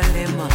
dilemma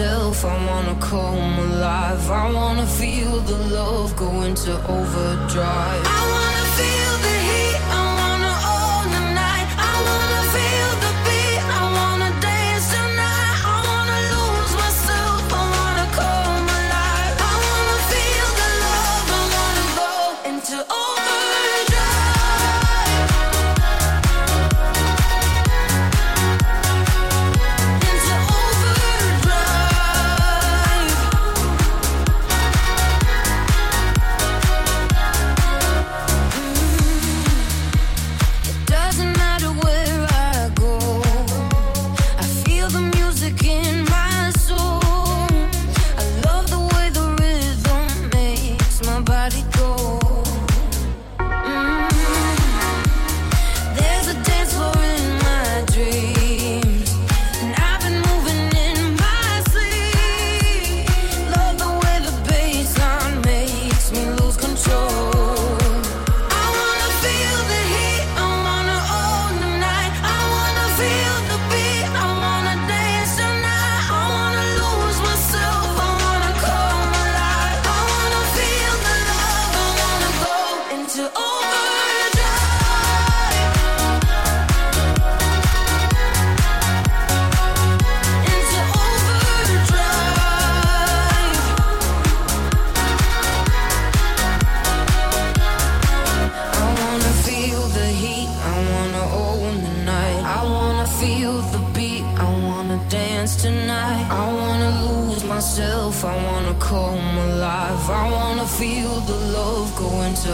myself, I wanna come alive. I wanna feel the love go into overdrive.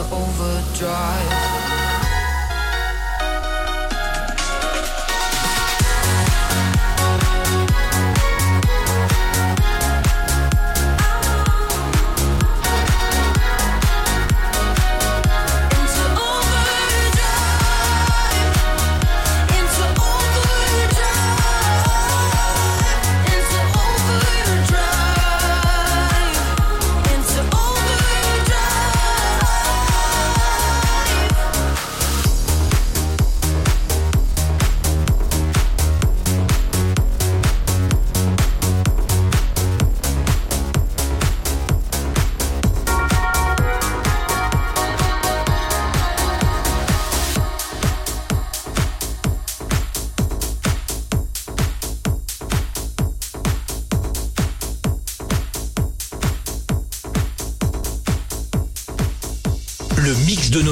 overdrive.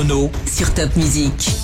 Nono sur Top Music.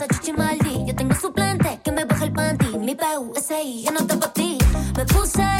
esa chichi. Yo tengo suplente que me baja el panty. Mi PUSI ya no está para ti. Me puse